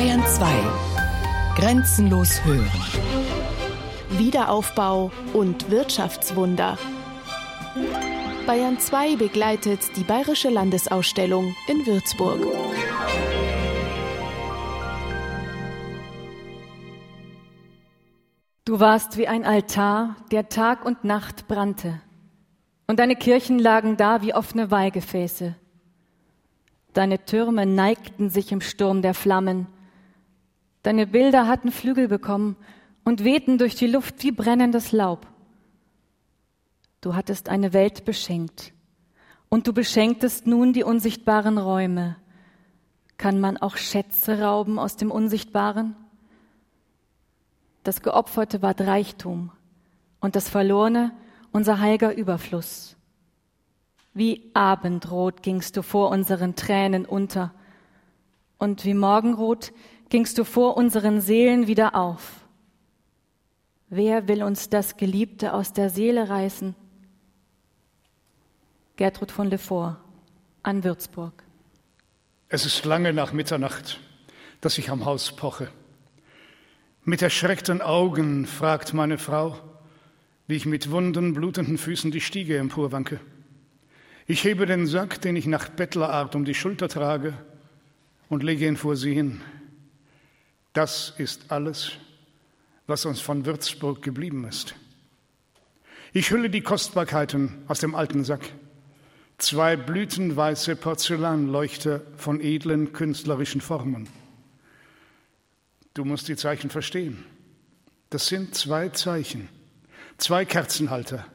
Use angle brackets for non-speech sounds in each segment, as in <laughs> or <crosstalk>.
Bayern 2. Grenzenlos hören. Wiederaufbau und Wirtschaftswunder. Bayern 2 begleitet die Bayerische Landesausstellung in Würzburg. Du warst wie ein Altar, der Tag und Nacht brannte, und deine Kirchen lagen da wie offene Weihgefäße. Deine Türme neigten sich im Sturm der Flammen. Deine Bilder hatten Flügel bekommen und wehten durch die Luft wie brennendes Laub. Du hattest eine Welt beschenkt und du beschenktest nun die unsichtbaren Räume. Kann man auch Schätze rauben aus dem Unsichtbaren? Das Geopferte ward Reichtum und das Verlorene unser heiliger Überfluss. Wie Abendrot gingst du vor unseren Tränen unter, und wie Morgenrot gingst du vor unseren Seelen wieder auf. Wer will uns das Geliebte aus der Seele reißen? Gertrud von Lefort an Würzburg. Es ist lange nach Mitternacht, dass ich am Haus poche. Mit erschreckten Augen fragt meine Frau, wie ich mit wunden, blutenden Füßen die Stiege emporwanke. Ich hebe den Sack, den ich nach Bettlerart um die Schulter trage, und lege ihn vor sie hin. Das ist alles, was uns von Würzburg geblieben ist. Ich hülle die Kostbarkeiten aus dem alten Sack. Zwei blütenweiße Porzellanleuchter von edlen künstlerischen Formen. Du musst die Zeichen verstehen. Das sind zwei Zeichen, zwei Kerzenhalter,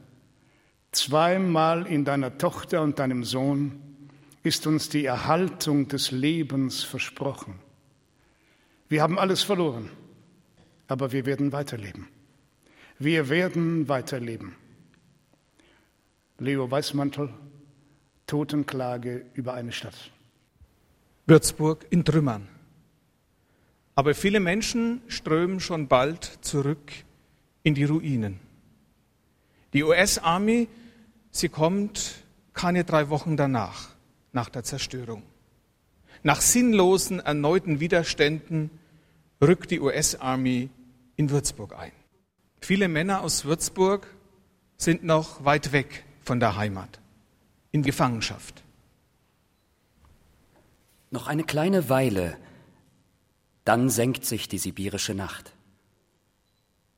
Zweimal in deiner Tochter und deinem Sohn ist uns die Erhaltung des Lebens versprochen. Wir haben alles verloren, aber wir werden weiterleben. Wir werden weiterleben. Leo Weißmantel, Totenklage über eine Stadt. Würzburg in Trümmern. Aber viele Menschen strömen schon bald zurück in die Ruinen. Die US-Army Sie kommt keine drei Wochen danach, nach der Zerstörung. Nach sinnlosen erneuten Widerständen rückt die US-Army in Würzburg ein. Viele Männer aus Würzburg sind noch weit weg von der Heimat, in Gefangenschaft. Noch eine kleine Weile, dann senkt sich die sibirische Nacht.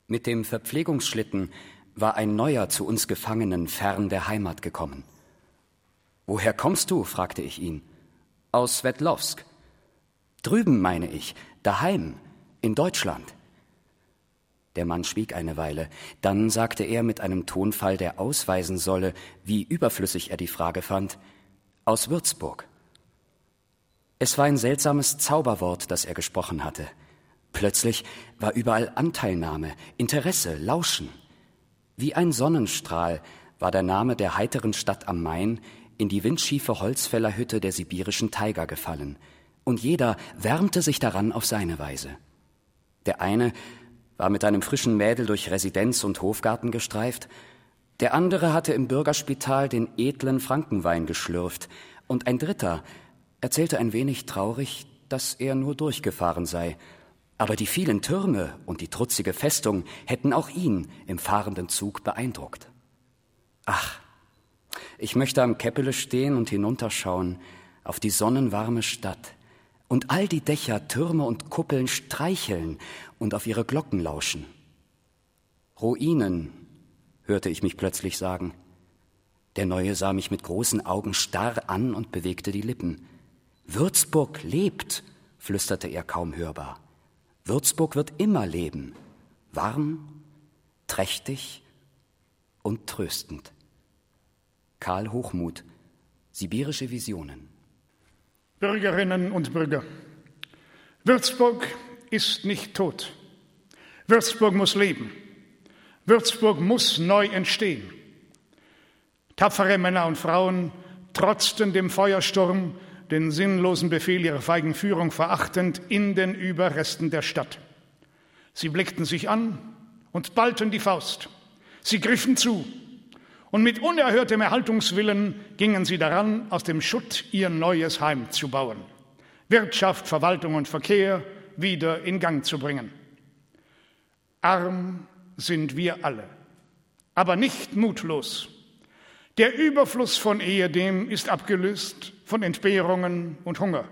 Mit dem Verpflegungsschlitten war ein neuer zu uns Gefangenen fern der Heimat gekommen. Woher kommst du? fragte ich ihn. Aus Svetlowsk. Drüben, meine ich, daheim, in Deutschland. Der Mann schwieg eine Weile, dann sagte er mit einem Tonfall, der ausweisen solle, wie überflüssig er die Frage fand, aus Würzburg. Es war ein seltsames Zauberwort, das er gesprochen hatte. Plötzlich war überall Anteilnahme, Interesse, Lauschen. Wie ein Sonnenstrahl war der Name der heiteren Stadt am Main in die windschiefe Holzfällerhütte der sibirischen Tiger gefallen, und jeder wärmte sich daran auf seine Weise. Der eine war mit einem frischen Mädel durch Residenz und Hofgarten gestreift, der andere hatte im Bürgerspital den edlen Frankenwein geschlürft, und ein dritter erzählte ein wenig traurig, dass er nur durchgefahren sei. Aber die vielen Türme und die trutzige Festung hätten auch ihn im fahrenden Zug beeindruckt. Ach, ich möchte am Käppele stehen und hinunterschauen auf die sonnenwarme Stadt und all die Dächer, Türme und Kuppeln streicheln und auf ihre Glocken lauschen. Ruinen, hörte ich mich plötzlich sagen. Der Neue sah mich mit großen Augen starr an und bewegte die Lippen. Würzburg lebt, flüsterte er kaum hörbar. Würzburg wird immer leben, warm, trächtig und tröstend. Karl Hochmuth, Sibirische Visionen. Bürgerinnen und Bürger, Würzburg ist nicht tot. Würzburg muss leben. Würzburg muss neu entstehen. Tapfere Männer und Frauen trotzten dem Feuersturm den sinnlosen Befehl ihrer feigen Führung verachtend in den Überresten der Stadt. Sie blickten sich an und ballten die Faust. Sie griffen zu und mit unerhörtem Erhaltungswillen gingen sie daran, aus dem Schutt ihr neues Heim zu bauen. Wirtschaft, Verwaltung und Verkehr wieder in Gang zu bringen. Arm sind wir alle, aber nicht mutlos. Der Überfluss von ehedem ist abgelöst von Entbehrungen und Hunger.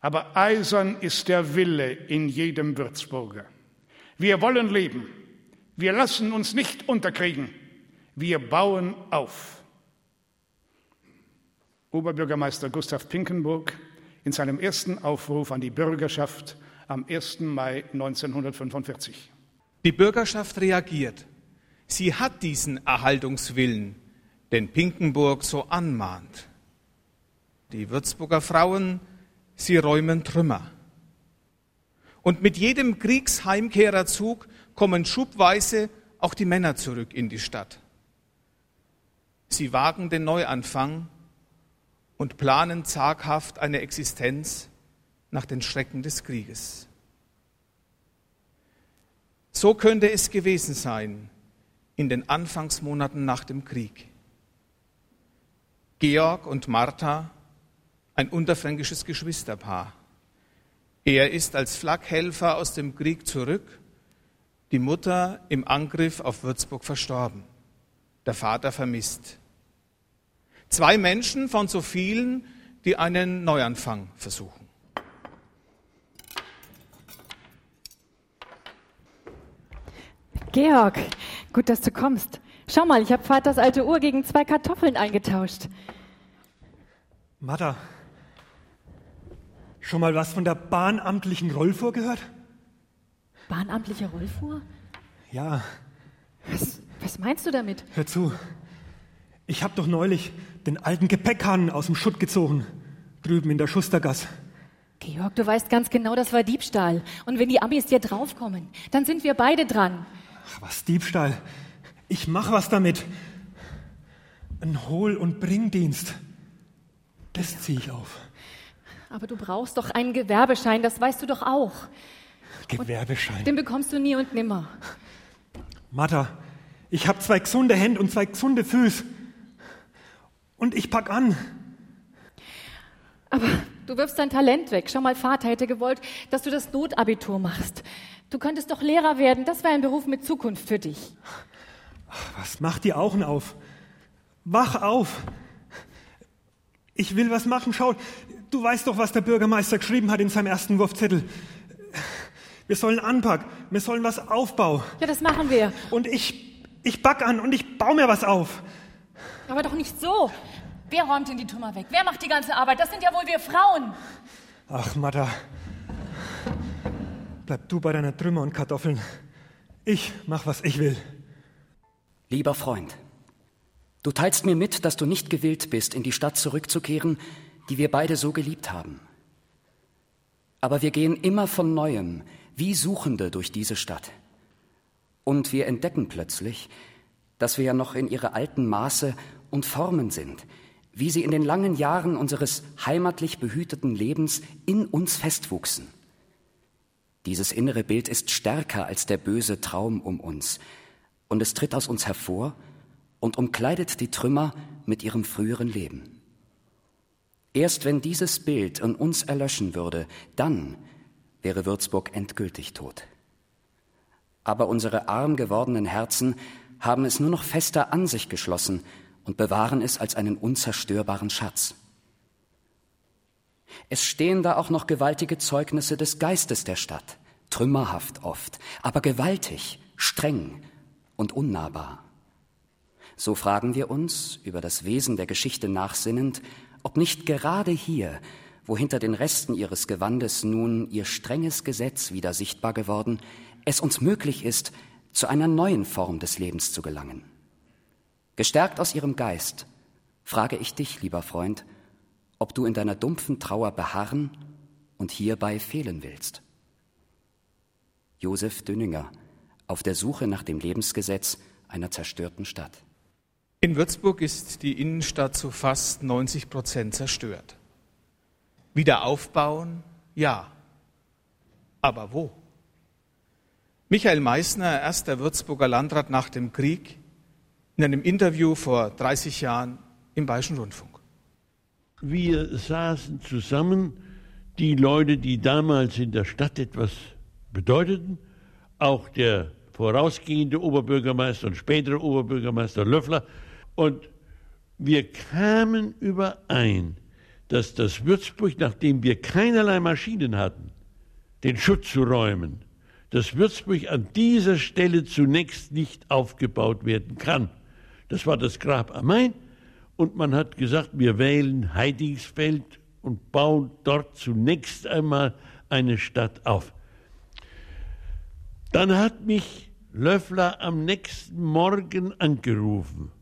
Aber eisern ist der Wille in jedem Würzburger. Wir wollen leben. Wir lassen uns nicht unterkriegen. Wir bauen auf. Oberbürgermeister Gustav Pinkenburg in seinem ersten Aufruf an die Bürgerschaft am 1. Mai 1945. Die Bürgerschaft reagiert. Sie hat diesen Erhaltungswillen, den Pinkenburg so anmahnt. Die Würzburger Frauen, sie räumen Trümmer. Und mit jedem Kriegsheimkehrerzug kommen schubweise auch die Männer zurück in die Stadt. Sie wagen den Neuanfang und planen zaghaft eine Existenz nach den Schrecken des Krieges. So könnte es gewesen sein in den Anfangsmonaten nach dem Krieg. Georg und Martha, ein unterfränkisches Geschwisterpaar. Er ist als Flakhelfer aus dem Krieg zurück, die Mutter im Angriff auf Würzburg verstorben, der Vater vermisst. Zwei Menschen von so vielen, die einen Neuanfang versuchen. Georg, gut, dass du kommst. Schau mal, ich habe Vaters alte Uhr gegen zwei Kartoffeln eingetauscht. Martha, schon mal was von der bahnamtlichen Rollfuhr gehört? Bahnamtliche Rollfuhr? Ja. Was, was meinst du damit? Hör zu. Ich habe doch neulich den alten Gepäckhahn aus dem Schutt gezogen, drüben in der Schustergasse. Georg, du weißt ganz genau, das war Diebstahl. Und wenn die Amis dir draufkommen, dann sind wir beide dran. Ach, was Diebstahl? Ich mach was damit. Ein Hol- und Bringdienst. Das ziehe ich auf. Aber du brauchst doch einen Gewerbeschein, das weißt du doch auch. Gewerbeschein. Und den bekommst du nie und nimmer. Martha, ich habe zwei gesunde Hände und zwei gesunde Füße. Und ich pack an. Aber du wirfst dein Talent weg. Schau mal, Vater hätte gewollt, dass du das Notabitur machst. Du könntest doch Lehrer werden. Das wäre ein Beruf mit Zukunft für dich. Was macht die Augen auf? Wach auf! Ich will was machen. Schau, du weißt doch, was der Bürgermeister geschrieben hat in seinem ersten Wurfzettel. Wir sollen anpacken, wir sollen was aufbauen. Ja, das machen wir. Und ich, ich back an und ich baue mir was auf. Aber doch nicht so. Wer räumt denn die Trümmer weg? Wer macht die ganze Arbeit? Das sind ja wohl wir Frauen. Ach, Matta. Bleib du bei deiner Trümmer und Kartoffeln. Ich mach, was ich will. Lieber Freund, du teilst mir mit, dass du nicht gewillt bist, in die Stadt zurückzukehren, die wir beide so geliebt haben. Aber wir gehen immer von neuem, wie Suchende durch diese Stadt. Und wir entdecken plötzlich, dass wir ja noch in ihre alten Maße und Formen sind, wie sie in den langen Jahren unseres heimatlich behüteten Lebens in uns festwuchsen. Dieses innere Bild ist stärker als der böse Traum um uns, und es tritt aus uns hervor und umkleidet die Trümmer mit ihrem früheren Leben. Erst wenn dieses Bild in uns erlöschen würde, dann wäre Würzburg endgültig tot. Aber unsere arm gewordenen Herzen haben es nur noch fester an sich geschlossen und bewahren es als einen unzerstörbaren Schatz. Es stehen da auch noch gewaltige Zeugnisse des Geistes der Stadt, trümmerhaft oft, aber gewaltig, streng und unnahbar. So fragen wir uns, über das Wesen der Geschichte nachsinnend, ob nicht gerade hier, wo hinter den Resten ihres Gewandes nun ihr strenges Gesetz wieder sichtbar geworden, es uns möglich ist, zu einer neuen Form des Lebens zu gelangen. Gestärkt aus ihrem Geist, frage ich dich, lieber Freund, ob du in deiner dumpfen Trauer beharren und hierbei fehlen willst. Josef Dünninger auf der Suche nach dem Lebensgesetz einer zerstörten Stadt. In Würzburg ist die Innenstadt zu fast 90 Prozent zerstört. Wieder aufbauen? Ja. Aber wo? Michael Meissner, erster Würzburger Landrat nach dem Krieg, in einem Interview vor 30 Jahren im Bayerischen Rundfunk. Wir saßen zusammen die Leute, die damals in der Stadt etwas bedeuteten, auch der vorausgehende Oberbürgermeister und spätere Oberbürgermeister Löffler. Und wir kamen überein, dass das Würzburg, nachdem wir keinerlei Maschinen hatten, den Schutt zu räumen, dass Würzburg an dieser Stelle zunächst nicht aufgebaut werden kann. Das war das Grab am Main und man hat gesagt, wir wählen Heidingsfeld und bauen dort zunächst einmal eine Stadt auf. Dann hat mich Löffler am nächsten Morgen angerufen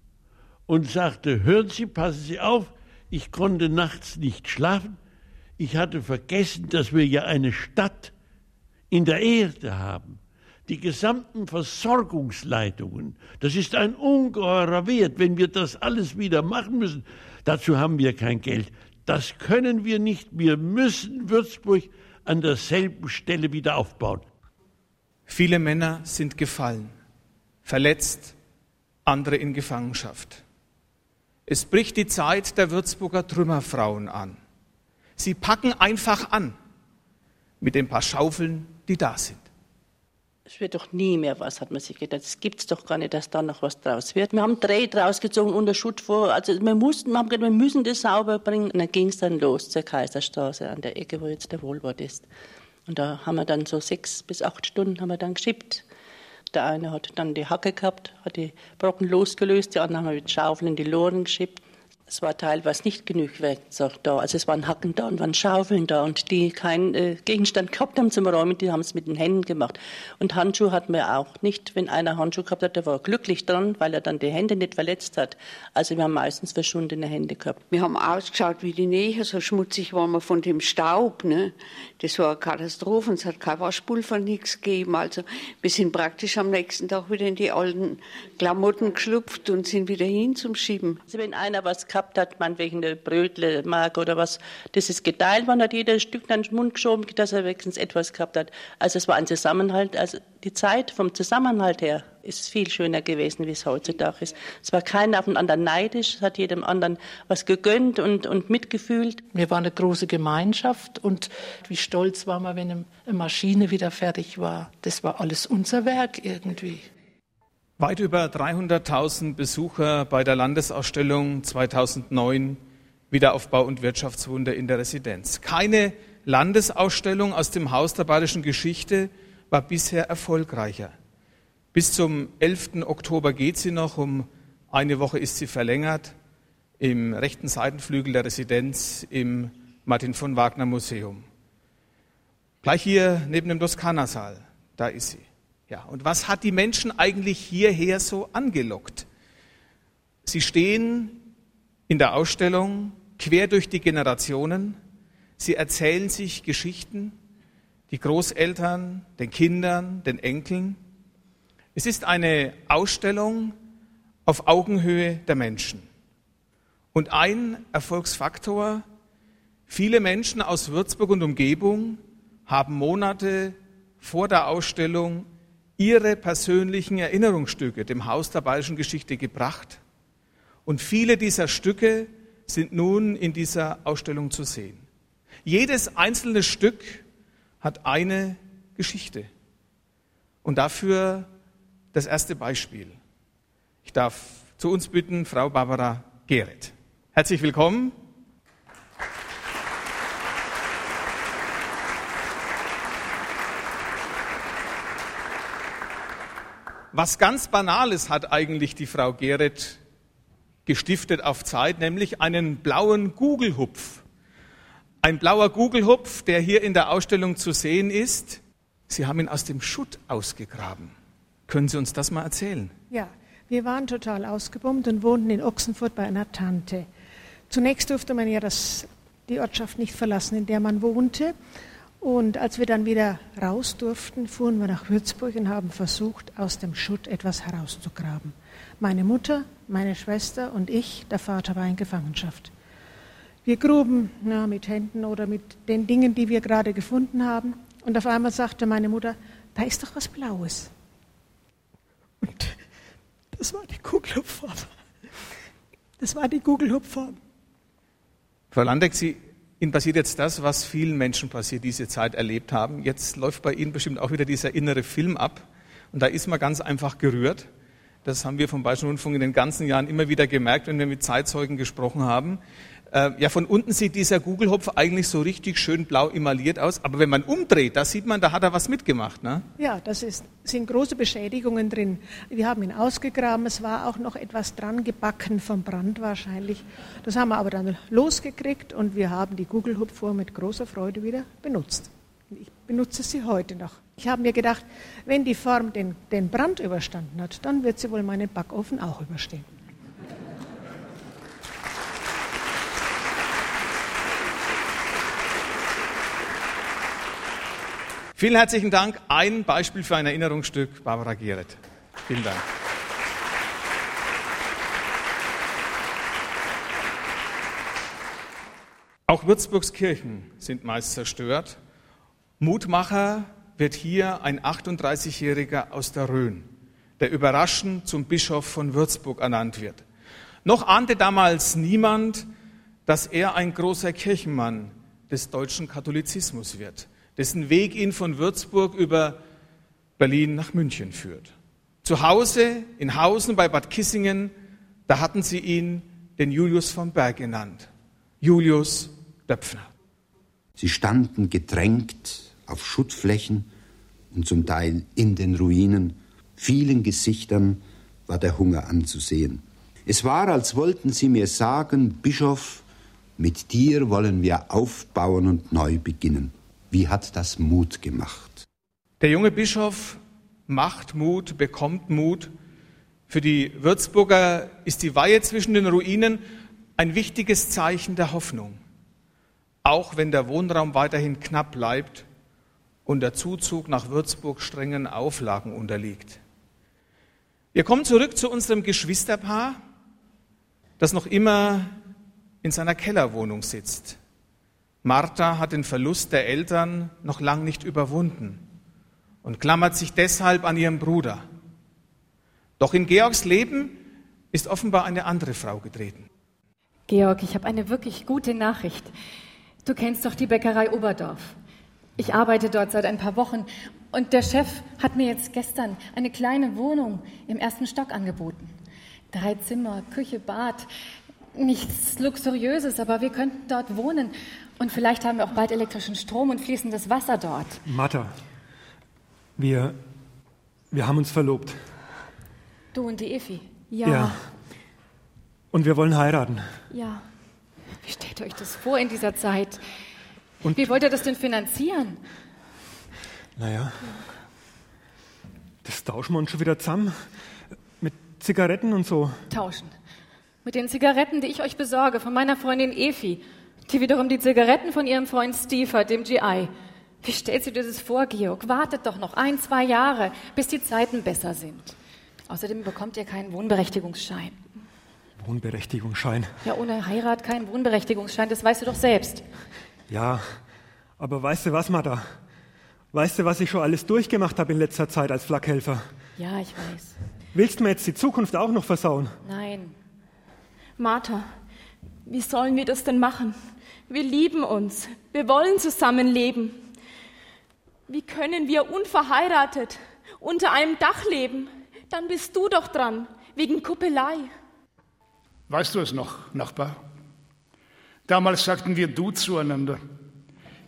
und sagte, hören Sie, passen Sie auf, ich konnte nachts nicht schlafen, ich hatte vergessen, dass wir ja eine Stadt in der Erde haben. Die gesamten Versorgungsleitungen, das ist ein ungeheurer Wert, wenn wir das alles wieder machen müssen. Dazu haben wir kein Geld. Das können wir nicht. Wir müssen Würzburg an derselben Stelle wieder aufbauen. Viele Männer sind gefallen, verletzt, andere in Gefangenschaft. Es bricht die Zeit der Würzburger Trümmerfrauen an. Sie packen einfach an mit den paar Schaufeln, die da sind. Es wird doch nie mehr was, hat man sich gedacht. Es gibt es doch gar nicht, dass da noch was draus wird. Wir haben Dreh rausgezogen unter Schutt vor. Also wir mussten, wir haben gedacht, wir müssen das sauber bringen. Und dann ging es dann los zur Kaiserstraße an der Ecke, wo jetzt der Wohlwort ist. Und da haben wir dann so sechs bis acht Stunden haben wir dann geschippt. Der eine hat dann die Hacke gehabt, hat die Brocken losgelöst, die anderen haben mit Schaufeln in die Loren geschippt. Es war teilweise nicht genug Werkzeug da. Also es waren Hacken da und waren Schaufeln da und die keinen äh, Gegenstand gehabt haben zum Räumen, die haben es mit den Händen gemacht. Und Handschuhe hatten wir auch nicht. Wenn einer Handschuhe gehabt hat, der war glücklich dran, weil er dann die Hände nicht verletzt hat. Also wir haben meistens verschwundene Hände gehabt. Wir haben ausgeschaut wie die Nähe, so schmutzig waren wir von dem Staub. Ne? Das war eine Katastrophe. Es hat kein Waschpulver, nichts gegeben. Also wir sind praktisch am nächsten Tag wieder in die alten Klamotten geschlupft und sind wieder hin zum Schieben. Also wenn einer was gehabt hat, man wegen der Brötle, Mark oder was, das ist geteilt worden, hat jeder ein Stück in den Mund geschoben, dass er wenigstens etwas gehabt hat. Also es war ein Zusammenhalt, also die Zeit vom Zusammenhalt her ist viel schöner gewesen, wie es heutzutage ist. Es war keiner auf den anderen neidisch, es hat jedem anderen was gegönnt und, und mitgefühlt. Wir waren eine große Gemeinschaft und wie stolz waren wir, wenn eine Maschine wieder fertig war. Das war alles unser Werk irgendwie. Weit über 300.000 Besucher bei der Landesausstellung 2009 Wiederaufbau und Wirtschaftswunder in der Residenz. Keine Landesausstellung aus dem Haus der Bayerischen Geschichte war bisher erfolgreicher. Bis zum 11. Oktober geht sie noch, um eine Woche ist sie verlängert im rechten Seitenflügel der Residenz im Martin von Wagner Museum. Gleich hier neben dem Toskana-Saal, da ist sie. Ja, und was hat die Menschen eigentlich hierher so angelockt? Sie stehen in der Ausstellung quer durch die Generationen. Sie erzählen sich Geschichten, die Großeltern, den Kindern, den Enkeln. Es ist eine Ausstellung auf Augenhöhe der Menschen. Und ein Erfolgsfaktor, viele Menschen aus Würzburg und Umgebung haben Monate vor der Ausstellung ihre persönlichen Erinnerungsstücke dem Haus der bayerischen Geschichte gebracht. Und viele dieser Stücke sind nun in dieser Ausstellung zu sehen. Jedes einzelne Stück hat eine Geschichte. Und dafür das erste Beispiel. Ich darf zu uns bitten, Frau Barbara Gehret. Herzlich willkommen. Was ganz Banales hat eigentlich die Frau Geret gestiftet auf Zeit, nämlich einen blauen Gugelhupf. Ein blauer Gugelhupf, der hier in der Ausstellung zu sehen ist. Sie haben ihn aus dem Schutt ausgegraben. Können Sie uns das mal erzählen? Ja, wir waren total ausgebombt und wohnten in Ochsenfurt bei einer Tante. Zunächst durfte man ja das, die Ortschaft nicht verlassen, in der man wohnte. Und als wir dann wieder raus durften, fuhren wir nach Würzburg und haben versucht, aus dem Schutt etwas herauszugraben. Meine Mutter, meine Schwester und ich, der Vater war in Gefangenschaft. Wir gruben na, mit Händen oder mit den Dingen, die wir gerade gefunden haben. Und auf einmal sagte meine Mutter, da ist doch was Blaues. Und das war die Kugelhupffarbe. Das war die Kugelhupffarbe. Frau Landeck, Sie Ihnen passiert jetzt das, was vielen Menschen passiert, die diese Zeit erlebt haben. Jetzt läuft bei Ihnen bestimmt auch wieder dieser innere Film ab. Und da ist man ganz einfach gerührt. Das haben wir vom Bayerischen Rundfunk in den ganzen Jahren immer wieder gemerkt, wenn wir mit Zeitzeugen gesprochen haben. Äh, ja, von unten sieht dieser Google-Hopf eigentlich so richtig schön blau emailliert aus. Aber wenn man umdreht, da sieht man, da hat er was mitgemacht. Ne? Ja, das ist, sind große Beschädigungen drin. Wir haben ihn ausgegraben. Es war auch noch etwas dran gebacken vom Brand wahrscheinlich. Das haben wir aber dann losgekriegt und wir haben die Google-Hupfuhr mit großer Freude wieder benutzt. Ich benutze sie heute noch. Ich habe mir gedacht, wenn die Form den, den Brand überstanden hat, dann wird sie wohl meinen Backofen auch überstehen. Vielen herzlichen Dank. Ein Beispiel für ein Erinnerungsstück, Barbara Gieret. Vielen Dank. Auch Würzburgs Kirchen sind meist zerstört. Mutmacher wird hier ein 38-Jähriger aus der Rhön, der überraschend zum Bischof von Würzburg ernannt wird. Noch ahnte damals niemand, dass er ein großer Kirchenmann des deutschen Katholizismus wird dessen Weg ihn von Würzburg über Berlin nach München führt. Zu Hause in Hausen bei Bad Kissingen, da hatten sie ihn den Julius vom Berg genannt. Julius Döpfner. Sie standen gedrängt auf Schuttflächen und zum Teil in den Ruinen. Vielen Gesichtern war der Hunger anzusehen. Es war, als wollten sie mir sagen, Bischof, mit dir wollen wir aufbauen und neu beginnen. Wie hat das Mut gemacht? Der junge Bischof macht Mut, bekommt Mut. Für die Würzburger ist die Weihe zwischen den Ruinen ein wichtiges Zeichen der Hoffnung. Auch wenn der Wohnraum weiterhin knapp bleibt und der Zuzug nach Würzburg strengen Auflagen unterliegt. Wir kommen zurück zu unserem Geschwisterpaar, das noch immer in seiner Kellerwohnung sitzt. Martha hat den Verlust der Eltern noch lang nicht überwunden und klammert sich deshalb an ihren Bruder. Doch in Georgs Leben ist offenbar eine andere Frau getreten. Georg, ich habe eine wirklich gute Nachricht. Du kennst doch die Bäckerei Oberdorf. Ich arbeite dort seit ein paar Wochen und der Chef hat mir jetzt gestern eine kleine Wohnung im ersten Stock angeboten. Drei Zimmer, Küche, Bad. Nichts Luxuriöses, aber wir könnten dort wohnen und vielleicht haben wir auch bald elektrischen Strom und fließendes Wasser dort. Martha, wir, wir haben uns verlobt. Du und die Efi? Ja. ja. Und wir wollen heiraten. Ja. Wie stellt ihr euch das vor in dieser Zeit? Und Wie wollt ihr das denn finanzieren? Naja, das tauschen wir uns schon wieder zusammen. Mit Zigaretten und so. Tauschen. Mit den Zigaretten, die ich euch besorge, von meiner Freundin Efi die wiederum die Zigaretten von ihrem Freund Steve hat, dem GI. Wie stellst du dir das vor, Georg? Wartet doch noch ein, zwei Jahre, bis die Zeiten besser sind. Außerdem bekommt ihr keinen Wohnberechtigungsschein. Wohnberechtigungsschein? Ja, ohne Heirat keinen Wohnberechtigungsschein, das weißt du doch selbst. Ja, aber weißt du was, Martha? Weißt du, was ich schon alles durchgemacht habe in letzter Zeit als Flakhelfer? Ja, ich weiß. Willst du mir jetzt die Zukunft auch noch versauen? Nein. Martha, wie sollen wir das denn machen? Wir lieben uns. Wir wollen zusammenleben. Wie können wir unverheiratet unter einem Dach leben? Dann bist du doch dran, wegen Kuppelei. Weißt du es noch, Nachbar? Damals sagten wir du zueinander.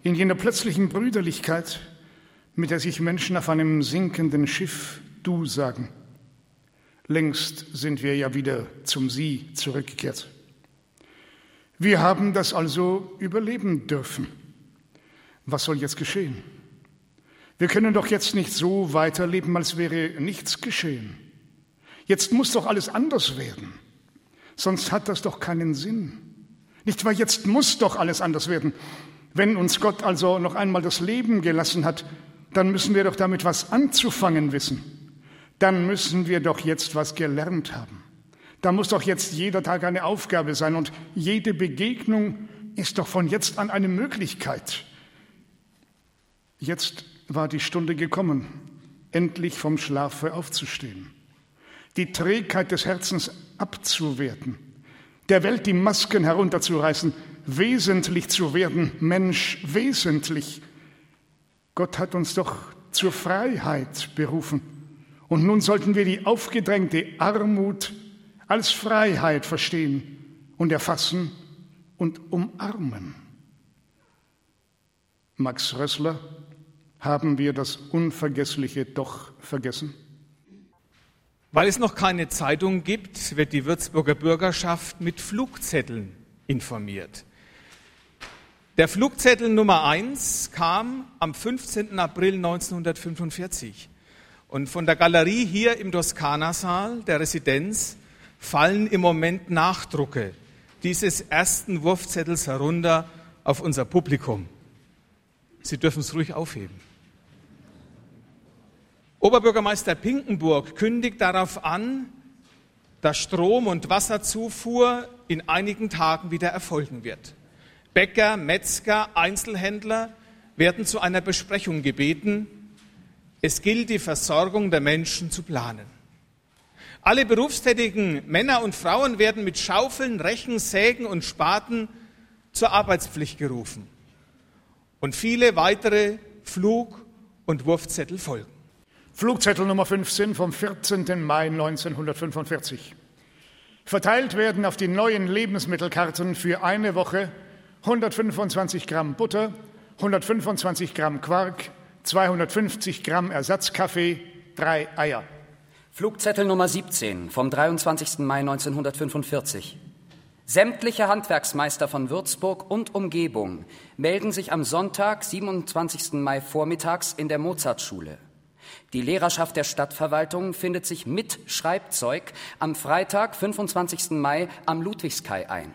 In jener plötzlichen Brüderlichkeit, mit der sich Menschen auf einem sinkenden Schiff du sagen. Längst sind wir ja wieder zum Sie zurückgekehrt. Wir haben das also überleben dürfen. Was soll jetzt geschehen? Wir können doch jetzt nicht so weiterleben, als wäre nichts geschehen. Jetzt muss doch alles anders werden. Sonst hat das doch keinen Sinn. Nicht wahr? Jetzt muss doch alles anders werden. Wenn uns Gott also noch einmal das Leben gelassen hat, dann müssen wir doch damit was anzufangen wissen. Dann müssen wir doch jetzt was gelernt haben. Da muss doch jetzt jeder Tag eine Aufgabe sein und jede Begegnung ist doch von jetzt an eine Möglichkeit. Jetzt war die Stunde gekommen, endlich vom Schlafe aufzustehen, die Trägheit des Herzens abzuwerten, der Welt die Masken herunterzureißen, wesentlich zu werden, Mensch wesentlich. Gott hat uns doch zur Freiheit berufen. Und nun sollten wir die aufgedrängte Armut als Freiheit verstehen und erfassen und umarmen. Max Rössler, haben wir das Unvergessliche doch vergessen? Weil es noch keine Zeitung gibt, wird die Würzburger Bürgerschaft mit Flugzetteln informiert. Der Flugzettel Nummer 1 kam am 15. April 1945. Und von der Galerie hier im Toskana-Saal der Residenz fallen im Moment Nachdrucke dieses ersten Wurfzettels herunter auf unser Publikum. Sie dürfen es ruhig aufheben. Oberbürgermeister Pinkenburg kündigt darauf an, dass Strom- und Wasserzufuhr in einigen Tagen wieder erfolgen wird. Bäcker, Metzger, Einzelhändler werden zu einer Besprechung gebeten. Es gilt, die Versorgung der Menschen zu planen. Alle berufstätigen Männer und Frauen werden mit Schaufeln, Rechen, Sägen und Spaten zur Arbeitspflicht gerufen. Und viele weitere Flug- und Wurfzettel folgen. Flugzettel Nummer 15 vom 14. Mai 1945. Verteilt werden auf die neuen Lebensmittelkarten für eine Woche 125 Gramm Butter, 125 Gramm Quark, 250 Gramm Ersatzkaffee, drei Eier. Flugzettel Nummer 17 vom 23. Mai 1945. Sämtliche Handwerksmeister von Würzburg und Umgebung melden sich am Sonntag, 27. Mai vormittags in der Mozartschule. Die Lehrerschaft der Stadtverwaltung findet sich mit Schreibzeug am Freitag, 25. Mai am Ludwigskai ein.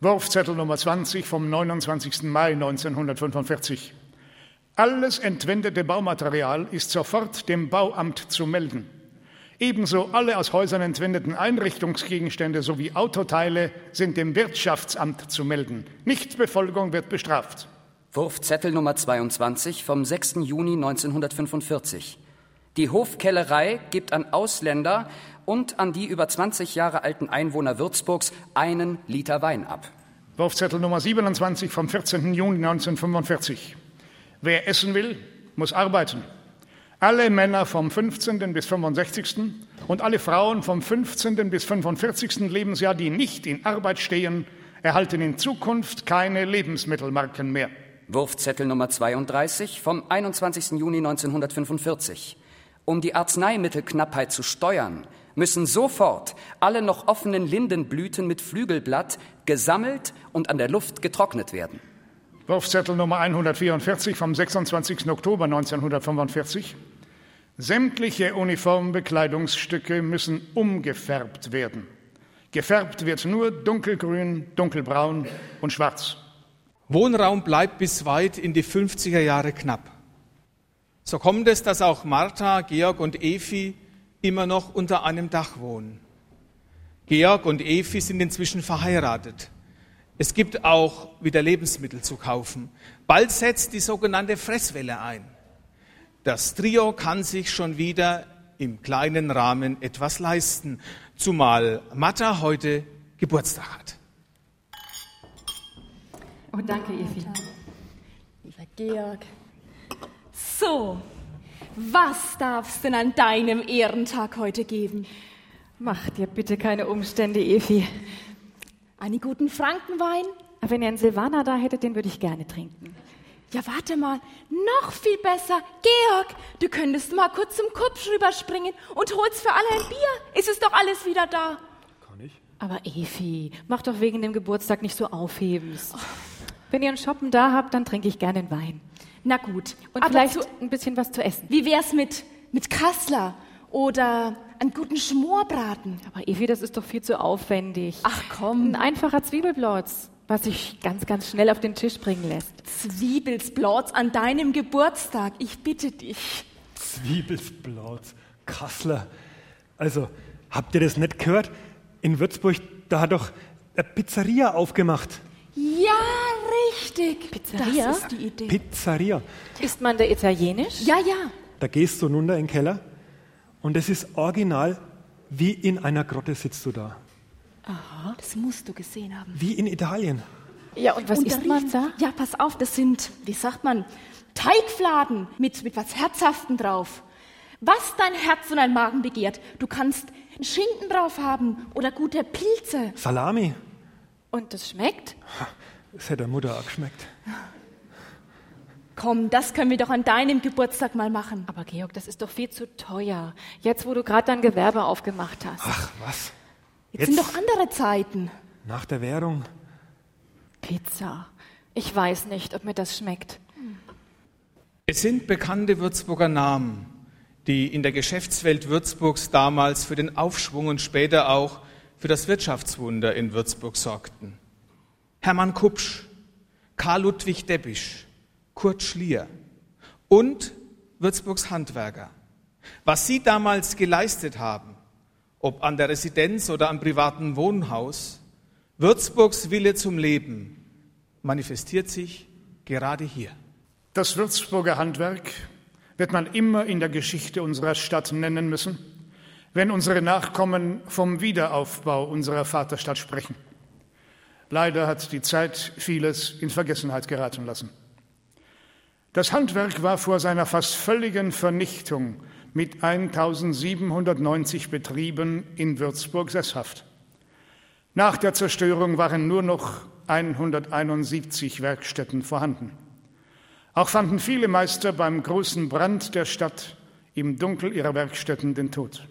Wurfzettel Nummer 20 vom 29. Mai 1945. Alles entwendete Baumaterial ist sofort dem Bauamt zu melden. Ebenso alle aus Häusern entwendeten Einrichtungsgegenstände sowie Autoteile sind dem Wirtschaftsamt zu melden. Nichtbefolgung wird bestraft. Wurfzettel Nummer 22 vom 6. Juni 1945. Die Hofkellerei gibt an Ausländer und an die über 20 Jahre alten Einwohner Würzburgs einen Liter Wein ab. Wurfzettel Nummer 27 vom 14. Juni 1945. Wer essen will, muss arbeiten. Alle Männer vom 15. bis 65. und alle Frauen vom 15. bis 45. Lebensjahr, die nicht in Arbeit stehen, erhalten in Zukunft keine Lebensmittelmarken mehr. Wurfzettel Nummer 32 vom 21. Juni 1945. Um die Arzneimittelknappheit zu steuern, müssen sofort alle noch offenen Lindenblüten mit Flügelblatt gesammelt und an der Luft getrocknet werden. Wurfzettel Nummer 144 vom 26. Oktober 1945. Sämtliche Uniformbekleidungsstücke müssen umgefärbt werden. Gefärbt wird nur dunkelgrün, dunkelbraun und schwarz. Wohnraum bleibt bis weit in die 50er Jahre knapp. So kommt es, dass auch Martha, Georg und Efi immer noch unter einem Dach wohnen. Georg und Efi sind inzwischen verheiratet. Es gibt auch wieder Lebensmittel zu kaufen. Bald setzt die sogenannte Fresswelle ein. Das Trio kann sich schon wieder im kleinen Rahmen etwas leisten, zumal Matta heute Geburtstag hat. Oh, danke, Evi. Lieber Georg. So, was darf's denn an deinem Ehrentag heute geben? Mach dir bitte keine Umstände, Evi. Einen guten Frankenwein? Wenn ihr einen Silvaner da hättet, den würde ich gerne trinken. Ja, warte mal, noch viel besser. Georg, du könntest mal kurz zum Kupsch rüberspringen und holst für alle ein Bier. Ist es doch alles wieder da? Kann ich? Aber Evi, mach doch wegen dem Geburtstag nicht so aufhebens. Oh. Wenn ihr einen Shoppen da habt, dann trinke ich gerne einen Wein. Na gut. Und Aber vielleicht zu, ein bisschen was zu essen. Wie wär's mit, mit Kassler oder einen guten Schmorbraten? Aber Evi, das ist doch viel zu aufwendig. Ach komm. Ein einfacher Zwiebelblotz, was sich ganz, ganz schnell auf den Tisch bringen lässt. Zwiebelsblotz an deinem Geburtstag, ich bitte dich. Zwiebelsblotz, Kassler. Also, habt ihr das nicht gehört? In Würzburg, da hat doch eine Pizzeria aufgemacht. Ja, richtig. Pizzeria? Das ist die Idee. Pizzeria. Ist man da italienisch? Ja, ja. Da gehst du runter in den Keller und es ist original, wie in einer Grotte sitzt du da. Aha, das musst du gesehen haben. Wie in Italien. Ja, und was und isst da man da? Ja, pass auf, das sind, wie sagt man, Teigfladen mit, mit was Herzhaften drauf. Was dein Herz und dein Magen begehrt. Du kannst einen Schinken drauf haben oder gute Pilze. Salami. Und das schmeckt? Das hätte der Mutter auch geschmeckt. Komm, das können wir doch an deinem Geburtstag mal machen. Aber Georg, das ist doch viel zu teuer. Jetzt, wo du gerade dein Gewerbe aufgemacht hast. Ach, was? Jetzt, sind doch andere Zeiten. Nach der Währung. Pizza. Ich weiß nicht, ob mir das schmeckt. Es sind bekannte Würzburger Namen, die in der Geschäftswelt Würzburgs damals für den Aufschwung und später auch für das Wirtschaftswunder in Würzburg sorgten. Hermann Kupsch, Karl Ludwig Deppisch, Kurt Schlier und Würzburgs Handwerker. Was sie damals geleistet haben, ob an der Residenz oder am privaten Wohnhaus, Würzburgs Wille zum Leben manifestiert sich gerade hier. Das Würzburger Handwerk wird man immer in der Geschichte unserer Stadt nennen müssen, wenn unsere Nachkommen vom Wiederaufbau unserer Vaterstadt sprechen. Leider hat die Zeit vieles in Vergessenheit geraten lassen. Das Handwerk war vor seiner fast völligen Vernichtung mit 1790 Betrieben in Würzburg sesshaft. Nach der Zerstörung waren nur noch 171 Werkstätten vorhanden. Auch fanden viele Meister beim großen Brand der Stadt im Dunkel ihrer Werkstätten den Tod.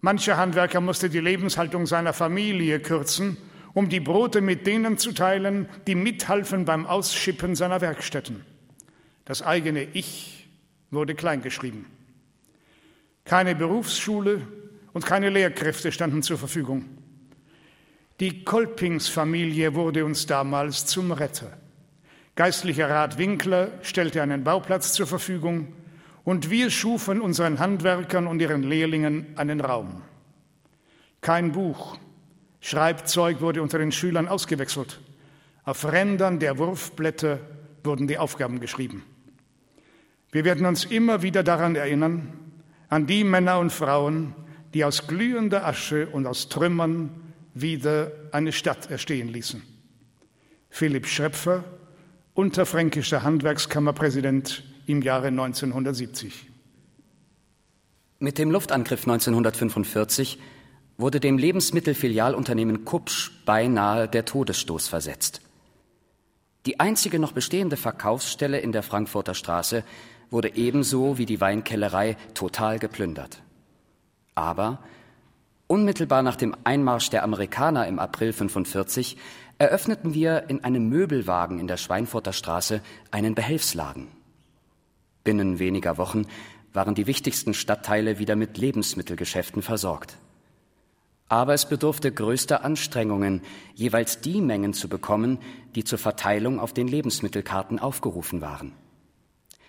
Mancher Handwerker musste die Lebenshaltung seiner Familie kürzen, um die Brote mit denen zu teilen, die mithalfen beim Ausschippen seiner Werkstätten. Das eigene Ich wurde kleingeschrieben. Keine Berufsschule und keine Lehrkräfte standen zur Verfügung. Die Kolpingsfamilie wurde uns damals zum Retter. Geistlicher Rat Winkler stellte einen Bauplatz zur Verfügung und wir schufen unseren Handwerkern und ihren Lehrlingen einen Raum. Kein Buch, Schreibzeug wurde unter den Schülern ausgewechselt. Auf Rändern der Wurfblätter wurden die Aufgaben geschrieben. Wir werden uns immer wieder daran erinnern, an die Männer und Frauen, die aus glühender Asche und aus Trümmern wieder eine Stadt erstehen ließen. Philipp Schrepfer, unterfränkischer Handwerkskammerpräsident im Jahre 1970. Mit dem Luftangriff 1945 wurde dem Lebensmittelfilialunternehmen Kupsch beinahe der Todesstoß versetzt. Die einzige noch bestehende Verkaufsstelle in der Frankfurter Straße wurde ebenso wie die Weinkellerei total geplündert. Aber unmittelbar nach dem Einmarsch der Amerikaner im April 45 eröffneten wir in einem Möbelwagen in der Schweinfurter Straße einen Behelfsladen. Binnen weniger Wochen waren die wichtigsten Stadtteile wieder mit Lebensmittelgeschäften versorgt. Aber es bedurfte größter Anstrengungen, jeweils die Mengen zu bekommen, die zur Verteilung auf den Lebensmittelkarten aufgerufen waren.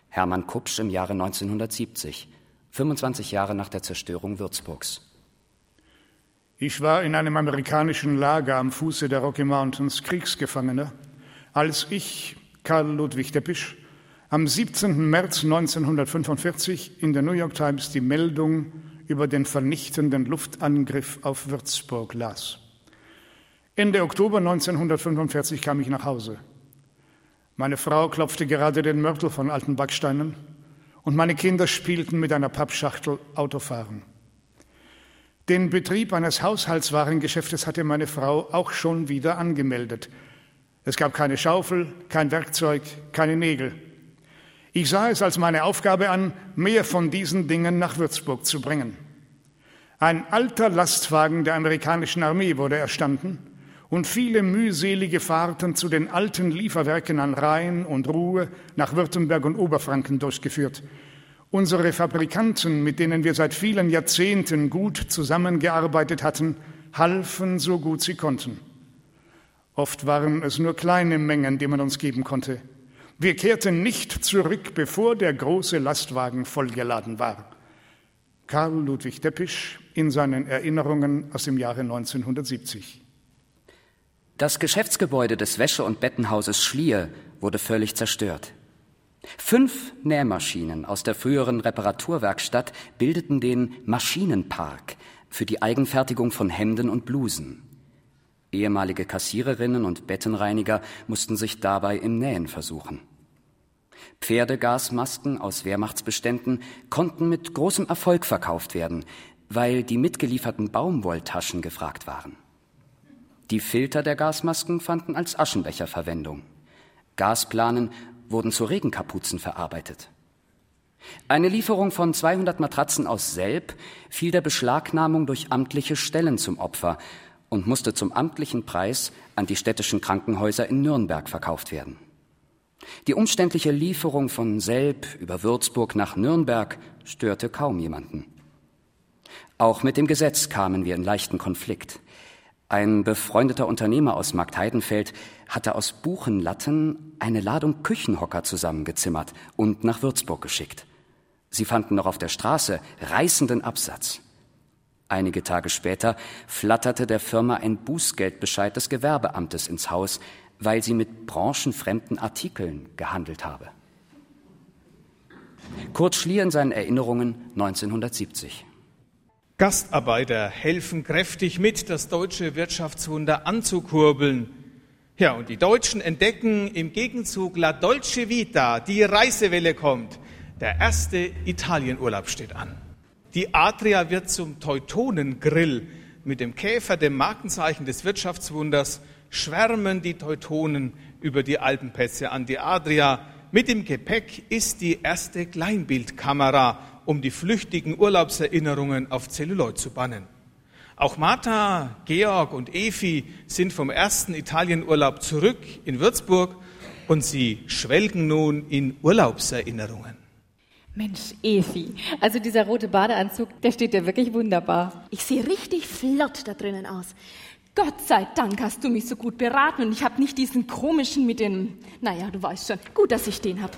Hermann Kupsch im Jahre 1970, 25 Jahre nach der Zerstörung Würzburgs. Ich war in einem amerikanischen Lager am Fuße der Rocky Mountains Kriegsgefangener, als ich, Karl Ludwig Deppisch, am 17. März 1945 in der New York Times die Meldung über den vernichtenden Luftangriff auf Würzburg las. Ende Oktober 1945 kam ich nach Hause. Meine Frau klopfte gerade den Mörtel von alten Backsteinen und meine Kinder spielten mit einer Pappschachtel Autofahren. Den Betrieb eines Haushaltswarengeschäftes hatte meine Frau auch schon wieder angemeldet. Es gab keine Schaufel, kein Werkzeug, keine Nägel. Ich sah es als meine Aufgabe an, mehr von diesen Dingen nach Würzburg zu bringen. Ein alter Lastwagen der amerikanischen Armee wurde erstanden und viele mühselige Fahrten zu den alten Lieferwerken an Rhein und Ruhr nach Württemberg und Oberfranken durchgeführt. Unsere Fabrikanten, mit denen wir seit vielen Jahrzehnten gut zusammengearbeitet hatten, halfen so gut sie konnten. Oft waren es nur kleine Mengen, die man uns geben konnte. Wir kehrten nicht zurück, bevor der große Lastwagen vollgeladen war. Karl Ludwig Deppisch in seinen Erinnerungen aus dem Jahre 1970. Das Geschäftsgebäude des Wäsche- und Bettenhauses Schlier wurde völlig zerstört. Fünf Nähmaschinen aus der früheren Reparaturwerkstatt bildeten den Maschinenpark für die Eigenfertigung von Hemden und Blusen. Ehemalige Kassiererinnen und Bettenreiniger mussten sich dabei im Nähen versuchen. Pferdegasmasken aus Wehrmachtsbeständen konnten mit großem Erfolg verkauft werden, weil die mitgelieferten Baumwolltaschen gefragt waren. Die Filter der Gasmasken fanden als Aschenbecher Verwendung. Gasplanen wurden zu Regenkapuzen verarbeitet. Eine Lieferung von 200 Matratzen aus Selb fiel der Beschlagnahmung durch amtliche Stellen zum Opfer und musste zum amtlichen Preis an die städtischen Krankenhäuser in Nürnberg verkauft werden. Die umständliche Lieferung von Selb über Würzburg nach Nürnberg störte kaum jemanden. Auch mit dem Gesetz kamen wir in leichten Konflikt. Ein befreundeter Unternehmer aus Marktheidenfeld hatte aus Buchenlatten eine Ladung Küchenhocker zusammengezimmert und nach Würzburg geschickt. Sie fanden noch auf der Straße reißenden Absatz. Einige Tage später flatterte der Firma ein Bußgeldbescheid des Gewerbeamtes ins Haus, weil sie mit branchenfremden Artikeln gehandelt habe. Kurt Schlier in seinen Erinnerungen 1970. Gastarbeiter helfen kräftig mit, das deutsche Wirtschaftswunder anzukurbeln. Ja, und die Deutschen entdecken im Gegenzug La Dolce Vita, die Reisewelle kommt. Der erste Italienurlaub steht an. Die Adria wird zum Teutonengrill. Mit dem Käfer, dem Markenzeichen des Wirtschaftswunders, schwärmen die Teutonen über die Alpenpässe an die Adria. Mit dem Gepäck ist die erste Kleinbildkamera, um die flüchtigen Urlaubserinnerungen auf Zelluloid zu bannen. Auch Martha, Georg und Efi sind vom ersten Italienurlaub zurück in Würzburg und sie schwelgen nun in Urlaubserinnerungen. Mensch, Efi, also dieser rote Badeanzug, der steht dir wirklich wunderbar. Ich sehe richtig flott da drinnen aus. Gott sei Dank hast du mich so gut beraten und ich habe nicht diesen komischen mit den, naja, du weißt schon, gut, dass ich den habe.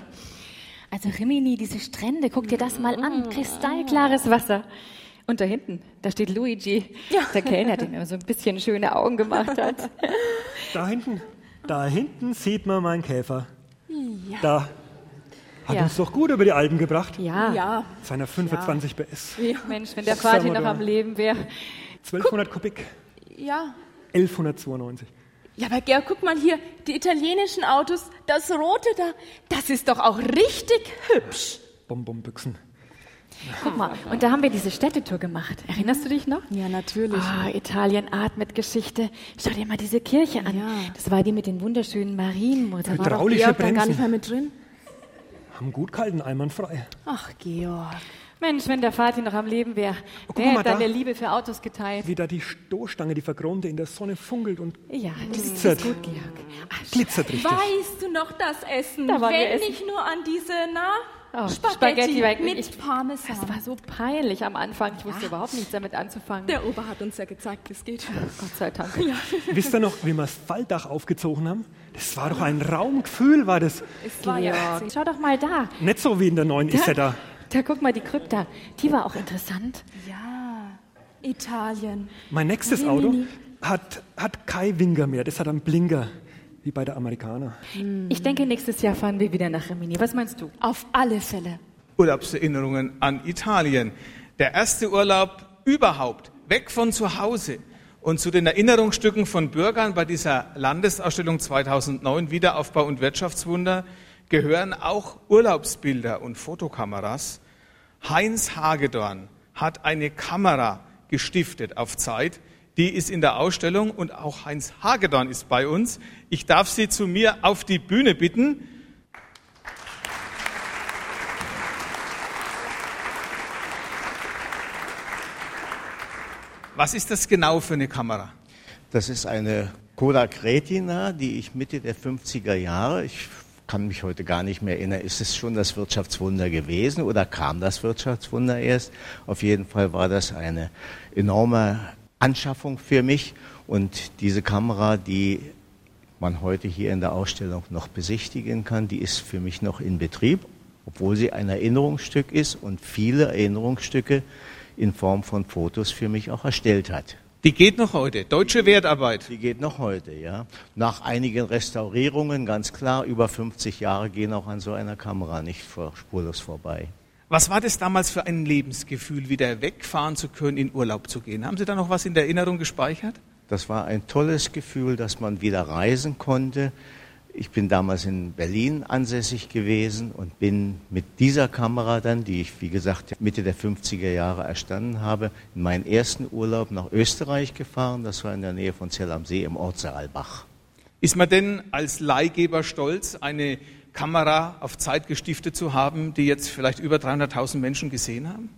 Also Rimini, diese Strände, guck dir das mal an, kristallklares Wasser. Und da hinten, da steht Luigi, ja. der Kellner, der mir so ein bisschen schöne Augen gemacht hat. Da hinten, da hinten sieht man meinen Käfer. Ja. Da. Hat Ja. uns doch gut über die Alpen gebracht. Ja. Ja. Seiner 25 PS. Mensch, wenn der Vati noch da? am Leben wäre. 1200 Kubik. Ja. 1192. Ja, aber Georg, guck mal hier, die italienischen Autos, das rote da, das ist doch auch richtig hübsch. Bonbonbüchsen. Guck mal, und da haben wir diese Städtetour gemacht. Erinnerst du dich noch? Ja, natürlich. Ah, Italien atmet Geschichte. Schau dir mal diese Kirche an. Das war die mit den wunderschönen Marienmutter. Da war doch Hydraulische Georg dann gar nicht mehr mit drin. Haben gut kalten, einwandfrei. Ach, Georg. Mensch, wenn der Vati noch am Leben wäre, guck der hätte da. deine Liebe für Autos geteilt. Wie da die Stoßstange, die verchromte, in der Sonne funkelt und Ja, das ist glitzert. gut, Georg. Glitzert richtig. Weißt du noch das Essen? Da Wenn essen. nicht nur an diese, na, Oh, Spaghetti, Spaghetti mit ich- Parmesan. Das war so peinlich am Anfang. Ich wusste überhaupt nichts damit anzufangen. Der Opa hat uns ja gezeigt, wie es geht. Gott sei Dank. Ja. Wisst ihr noch, wie wir das Falldach aufgezogen haben? Das war doch ein Raumgefühl, war das. Es war ja schau doch mal da. Nicht so wie in der neuen Da, Isetta. da guck mal, die Krypta. Die war auch interessant. Ja, Italien. Mein nächstes. Auto hat, hat kein Winker mehr. Das hat einen Blinker, wie bei der Amerikaner. Ich denke, nächstes Jahr fahren wir wieder nach Rimini. Was meinst du? Auf alle Fälle. Urlaubserinnerungen an Italien. Der erste Urlaub überhaupt, weg von zu Hause. Und zu den Erinnerungsstücken von Bürgern bei dieser Landesausstellung 2009 Wiederaufbau und Wirtschaftswunder gehören auch Urlaubsbilder und Fotokameras. Heinz Hagedorn hat eine Kamera gestiftet auf Zeit. Die ist in der Ausstellung und auch Heinz Hagedorn ist bei uns. Ich darf Sie zu mir auf die Bühne bitten. Was ist das genau für eine Kamera? Das ist eine Kodak Retina, die ich Mitte der 50er Jahre, ich kann mich heute gar nicht mehr erinnern, ist es schon das Wirtschaftswunder gewesen oder kam das Wirtschaftswunder erst? Auf jeden Fall war das eine enorme Anschaffung für mich und diese Kamera, die man heute hier in der Ausstellung noch besichtigen kann, die ist für mich noch in Betrieb, obwohl sie ein Erinnerungsstück ist und viele Erinnerungsstücke in Form von Fotos für mich auch erstellt hat. Die geht noch heute. Deutsche Wertarbeit. Die geht noch heute, ja. Nach einigen Restaurierungen, ganz klar, über 50 Jahre gehen auch an so einer Kamera nicht vor, spurlos vorbei. Was war das damals für ein Lebensgefühl, wieder wegfahren zu können, in Urlaub zu gehen? Haben Sie da noch was in der Erinnerung gespeichert? Das war ein tolles Gefühl, dass man wieder reisen konnte. Ich bin damals in Berlin ansässig gewesen und bin mit dieser Kamera dann, die ich, wie gesagt, Mitte der 50er Jahre erstanden habe, in meinen ersten Urlaub nach Österreich gefahren. Das war in der Nähe von Zell am See im Ort Saalbach. Ist man denn als Leihgeber stolz, eine Kamera auf Zeit gestiftet zu haben, die jetzt vielleicht über 300.000 Menschen gesehen haben?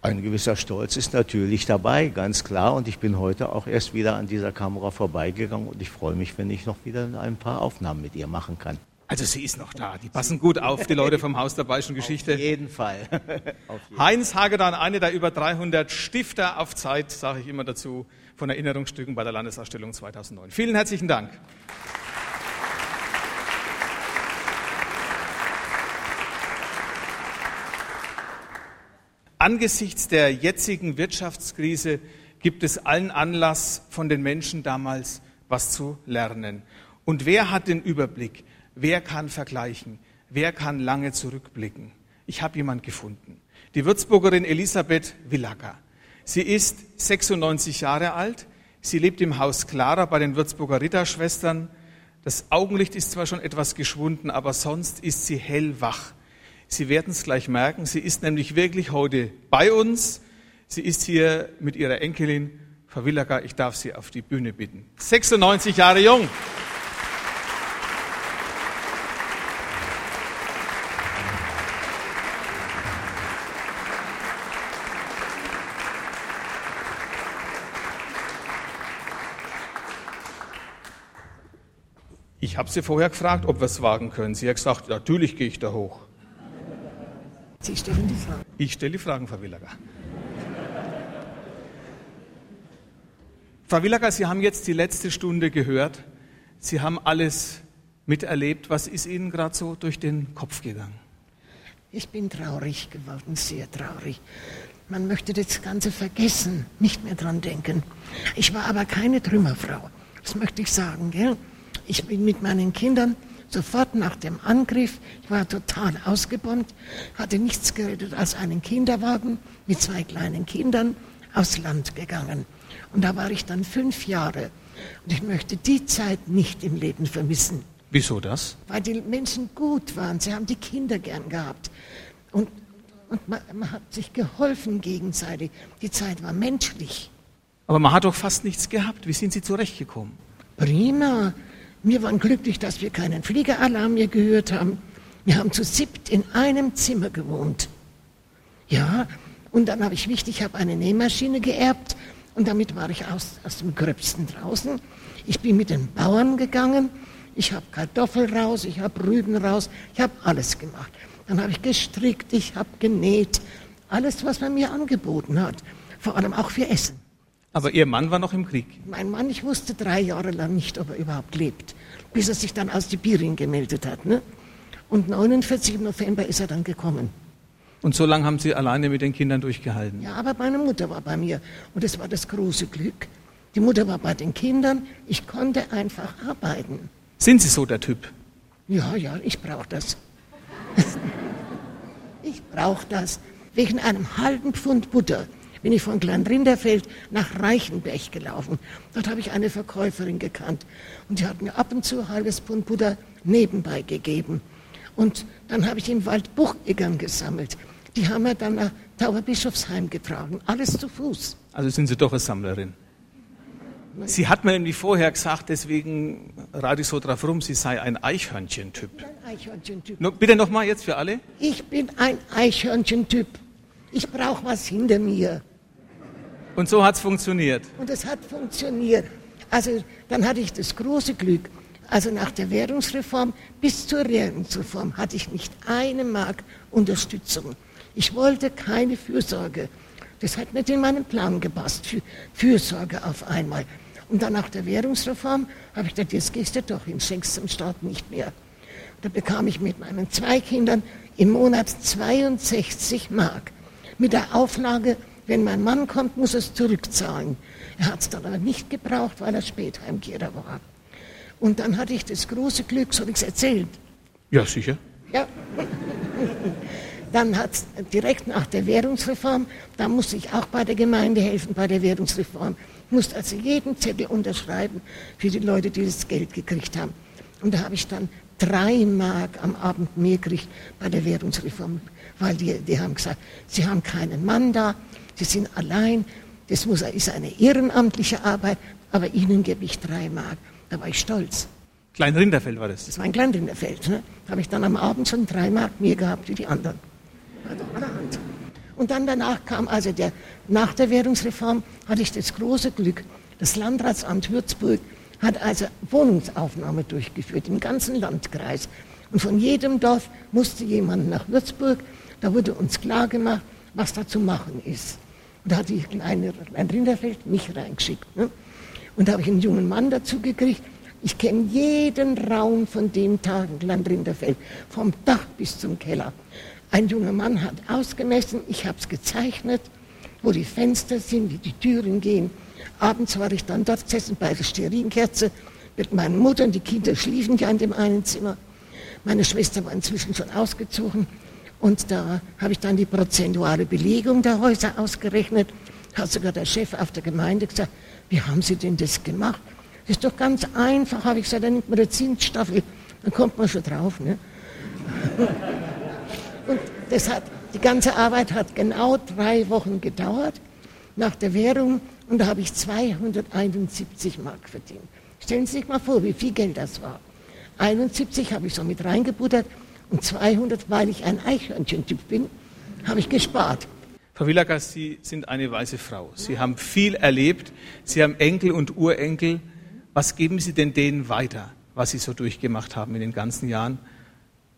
Ein gewisser Stolz ist natürlich dabei, ganz klar. Und ich bin heute auch erst wieder an dieser Kamera vorbeigegangen und ich freue mich, wenn ich noch wieder ein paar Aufnahmen mit ihr machen kann. Also sie ist noch da. Die passen gut auf, die Leute vom Haus der Bayerischen Geschichte. Auf jeden Fall. <laughs> auf jeden Heinz Hagedorn, einer der über 300 Stifter auf Zeit, sage ich immer dazu, von Erinnerungsstücken bei der Landesausstellung 2009. Vielen herzlichen Dank. Angesichts der jetzigen Wirtschaftskrise gibt es allen Anlass, von den Menschen damals was zu lernen. Und wer hat den Überblick? Wer kann vergleichen? Wer kann lange zurückblicken? Ich habe jemand gefunden. Die Würzburgerin Elisabeth Willacker. Sie ist 96 Jahre alt. Sie lebt im Haus Clara bei den Würzburger Ritterschwestern. Das Augenlicht ist zwar schon etwas geschwunden, aber sonst ist sie hellwach. Sie werden es gleich merken. Sie ist nämlich wirklich heute bei uns. Sie ist hier mit ihrer Enkelin. Frau Willacker, ich darf Sie auf die Bühne bitten. 96 Jahre jung. Ich habe sie vorher gefragt, ob wir es wagen können. Sie hat gesagt, natürlich gehe ich da hoch. Sie stellen die Fragen. Ich stelle die Fragen, Frau Willager. Frau Willager, Sie haben jetzt die letzte Stunde gehört. Sie haben alles miterlebt. Was ist Ihnen gerade so durch den Kopf gegangen? Ich bin traurig geworden, sehr traurig. Man möchte das Ganze vergessen, nicht mehr dran denken. Ich war aber keine Trümmerfrau. Das möchte ich sagen, gell? Ich bin mit meinen Kindern sofort nach dem Angriff, ich war total ausgebombt, hatte nichts geredet als einen Kinderwagen mit zwei kleinen Kindern aufs Land gegangen. Und da war ich dann fünf Jahre. Und ich möchte die Zeit nicht im Leben vermissen. Wieso das? Weil die Menschen gut waren. Sie haben die Kinder gern gehabt. Und, und man, man hat sich geholfen gegenseitig. Die Zeit war menschlich. Aber man hat doch fast nichts gehabt. Wie sind Sie zurechtgekommen? Prima. Wir waren glücklich, dass wir keinen Fliegeralarm mehr gehört haben. Wir haben zu siebt in einem Zimmer gewohnt. Ja, und dann habe ich wichtig, ich habe eine Nähmaschine geerbt und damit war ich aus, aus dem Gröbsten draußen. Ich bin mit den Bauern gegangen, ich habe Kartoffel raus, ich habe Rüben raus, ich habe alles gemacht. Dann habe ich gestrickt, ich habe genäht, alles, was man mir angeboten hat, vor allem auch für Essen. Aber Ihr Mann war noch im Krieg? Mein Mann, ich wusste drei Jahre lang nicht, ob er überhaupt lebt, bis er sich dann aus Sibirien gemeldet hat. Ne? Und 49. November ist er dann gekommen. Und so lange haben Sie alleine mit den Kindern durchgehalten? Ja, aber meine Mutter war bei mir und das war das große Glück. Die Mutter war bei den Kindern, ich konnte einfach arbeiten. Sind Sie so der Typ? Ja, ja, ich brauche das. <laughs> ich brauche das. Wegen einem halben Pfund Butter bin ich von Kleinrinderfeld nach Reichenberg gelaufen. Dort habe ich eine Verkäuferin gekannt und die hat mir ab und zu ein halbes Pfund Butter nebenbei gegeben. Und dann habe ich im Wald Bucheggern gesammelt. Die haben wir dann nach Tauberbischofsheim getragen, alles zu Fuß. Also sind Sie doch eine Sammlerin. Sie hat mir nämlich vorher gesagt, deswegen rate ich so drauf rum, sie sei ein Eichhörnchen-Typ. Ein Eichhörnchen-Typ. No, bitte nochmal jetzt für alle. Ich bin ein Eichhörnchen-Typ. Ich brauche was hinter mir. Und so hat es funktioniert. Und es hat funktioniert. Also dann hatte ich das große Glück. Also nach der Währungsreform bis zur Währungsreform hatte ich nicht eine Mark Unterstützung. Ich wollte keine Fürsorge. Das hat nicht in meinen Plan gepasst, für Fürsorge auf einmal. Und dann nach der Währungsreform habe ich gedacht, jetzt gehst du doch in schenkst dem Staat nicht mehr. Da bekam ich mit meinen zwei Kindern im Monat 62 Mark. Mit der Auflage, wenn mein Mann kommt, muss er es zurückzahlen. Er hat es dann aber nicht gebraucht, weil er Spätheimkehrer war. Und dann hatte ich das große Glück, soll ich es erzählen? Ja, sicher. Ja. Dann hat direkt nach der Währungsreform, da musste ich auch bei der Gemeinde helfen, bei der Währungsreform. Ich musste also jeden Zettel unterschreiben für die Leute, die das Geld gekriegt haben. Und da habe ich dann drei Mark am Abend mehr gekriegt bei der Währungsreform, weil die, die haben gesagt, sie haben keinen Mann da, sie sind allein, das muss, ist eine ehrenamtliche Arbeit, aber ihnen gebe ich drei Mark. Da war ich stolz. Kleinrinderfeld war das? Das war ein Kleinrinderfeld. Ne? Da habe ich dann am Abend schon drei Mark mehr gehabt wie die anderen. Und dann danach kam also der, nach der Währungsreform hatte ich das große Glück, das Landratsamt Würzburg hat also Wohnungsaufnahme durchgeführt im ganzen Landkreis. Und von jedem Dorf musste jemand nach Würzburg. Da wurde uns klar gemacht, was da zu machen ist. Und da hatte ich ein, ein Rinderfeld mich reingeschickt. Ne? Und da habe ich einen jungen Mann dazu gekriegt. Ich kenne jeden Raum von dem Tagenland Rinderfeld, vom Dach bis zum Keller. Ein junger Mann hat ausgemessen, ich habe es gezeichnet, wo die Fenster sind, wie die Türen gehen. Abends war ich dann dort gesessen bei der Stearinkerze mit meiner Mutter und die Kinder schliefen ja in dem einen Zimmer. Meine Schwester war inzwischen schon ausgezogen und da habe ich dann die prozentuale Belegung der Häuser ausgerechnet. Hat sogar der Chef auf der Gemeinde gesagt, wie haben Sie denn das gemacht? Das ist doch ganz einfach, habe ich gesagt, dann nimmt man eine Zinsstaffel, dann kommt man schon drauf. Ne? <laughs> Und das hat, die ganze Arbeit hat genau drei Wochen gedauert nach der Währung und da habe ich 271 Mark verdient. Stellen Sie sich mal vor, wie viel Geld das war. 71 habe ich so mit reingebuttert und 200, weil ich ein Eichhörnchen-Typ bin, habe ich gespart. Frau Willager, Sie sind eine weise Frau. Sie haben viel erlebt. Sie haben Enkel und Urenkel. Was geben Sie denn denen weiter, was Sie so durchgemacht haben in den ganzen Jahren?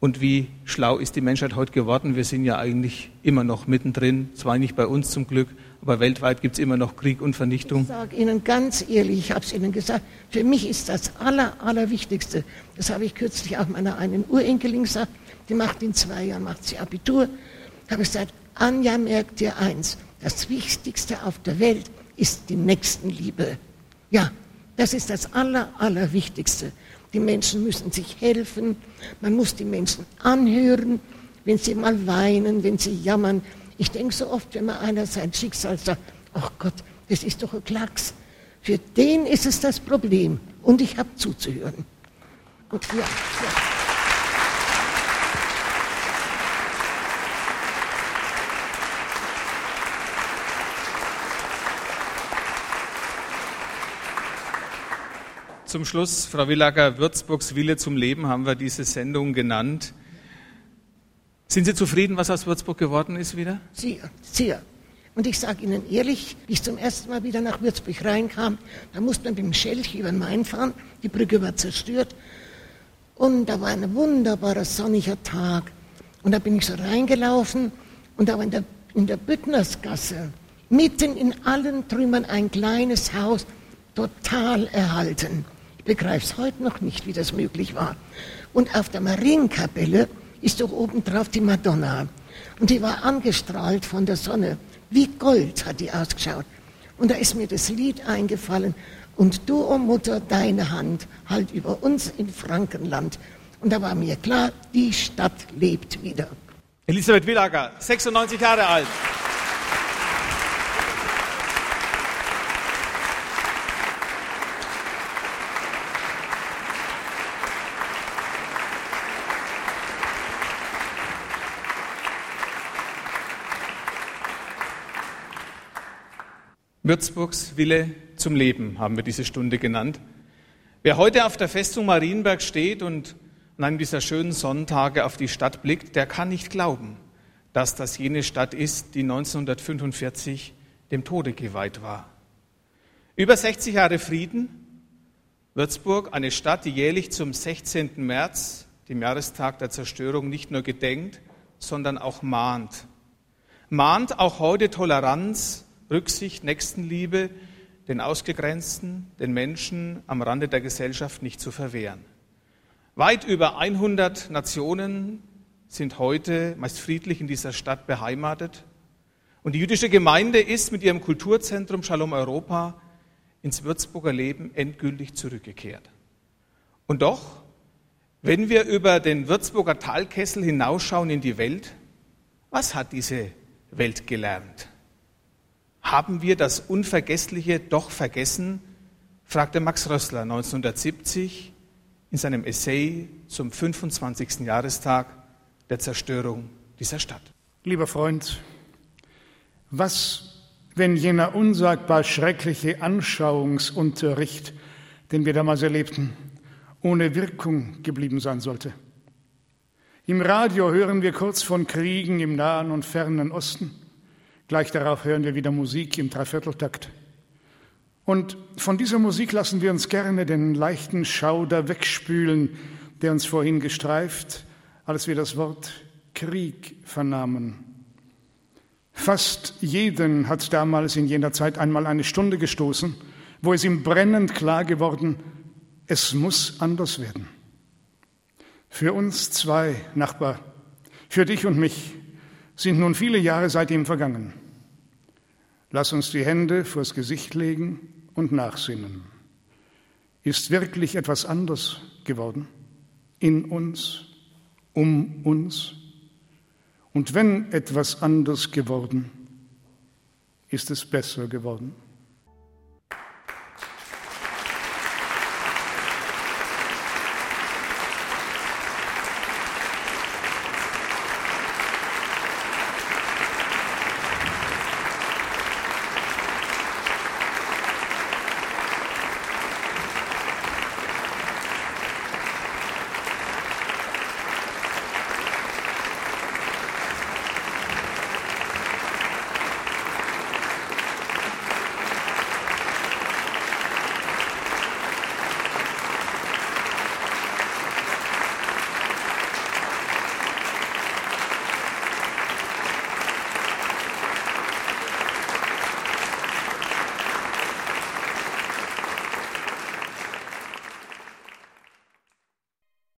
Und wie schlau ist die Menschheit heute geworden? Wir sind ja eigentlich immer noch mittendrin, zwar nicht bei uns zum Glück, aber weltweit gibt es immer noch Krieg und Vernichtung. Ich sage Ihnen ganz ehrlich, ich habe es Ihnen gesagt, für mich ist das Aller, Allerwichtigste, das habe ich kürzlich auch meiner einen Urenkelin gesagt, die macht in zwei Jahren, macht sie Abitur, habe ich gesagt, Anja merkt dir eins, das Wichtigste auf der Welt ist die Nächstenliebe. Ja, das ist das Aller, Allerwichtigste. Die Menschen müssen sich helfen. Man muss die Menschen anhören, wenn sie mal weinen, wenn sie jammern. Ich denke so oft, wenn man einer sein Schicksal sagt, ach Gott, das ist doch ein Klacks. Für den ist es das Problem. Und ich habe zuzuhören. Und ja, ja. Zum Schluss, Frau Willager, Würzburgs Wille zum Leben haben wir diese Sendung genannt. Sind Sie zufrieden, was aus Würzburg geworden ist wieder? Sehr, sehr. Und ich sage Ihnen ehrlich, wie ich zum ersten Mal wieder nach Würzburg reinkam, da musste man mit dem Schelch über den Main fahren, die Brücke war zerstört. Und da war ein wunderbarer sonniger Tag. Und da bin ich so reingelaufen und da war in der, in der Büttnersgasse, mitten in allen Trümmern ein kleines Haus, total erhalten begreife es heute noch nicht, wie das möglich war. Und auf der Marienkapelle ist doch oben drauf die Madonna. Und die war angestrahlt von der Sonne. Wie Gold hat die ausgeschaut. Und da ist mir das Lied eingefallen. Und du, o oh Mutter, deine Hand halt über uns in Frankenland. Und da war mir klar, die Stadt lebt wieder. Elisabeth Willager, 96 Jahre alt. Würzburgs Wille zum Leben haben wir diese Stunde genannt. Wer heute auf der Festung Marienberg steht und an einem dieser schönen Sonntage auf die Stadt blickt, der kann nicht glauben, dass das jene Stadt ist, die 1945 dem Tode geweiht war. Über 60 Jahre Frieden, Würzburg, eine Stadt, die jährlich zum 16. März, dem Jahrestag der Zerstörung, nicht nur gedenkt, sondern auch mahnt. Mahnt auch heute Toleranz, Rücksicht, Nächstenliebe den Ausgegrenzten, den Menschen am Rande der Gesellschaft nicht zu verwehren. Weit über 100 Nationen sind heute meist friedlich in dieser Stadt beheimatet. Und die jüdische Gemeinde ist mit ihrem Kulturzentrum Shalom Europa ins Würzburger Leben endgültig zurückgekehrt. Und doch, wenn wir über den Würzburger Talkessel hinausschauen in die Welt, was hat diese Welt gelernt? Haben wir das Unvergessliche doch vergessen? fragte Max Rössler 1970 in seinem Essay zum 25. Jahrestag der Zerstörung dieser Stadt. Lieber Freund, was, wenn jener unsagbar schreckliche Anschauungsunterricht, den wir damals erlebten, ohne Wirkung geblieben sein sollte? Im Radio hören wir kurz von Kriegen im Nahen und fernen Osten. Gleich darauf hören wir wieder Musik im Dreivierteltakt. Und von dieser Musik lassen wir uns gerne den leichten Schauder wegspülen, der uns vorhin gestreift, als wir das Wort Krieg vernahmen. Fast jeden hat damals in jener Zeit einmal eine Stunde gestoßen, wo es ihm brennend klar geworden, es muss anders werden. Für uns zwei, Nachbar, für dich und mich sind nun viele Jahre seitdem vergangen. Lass uns die Hände vors Gesicht legen und nachsinnen. Ist wirklich etwas anders geworden? In uns, um uns? Und wenn etwas anders geworden, ist es besser geworden?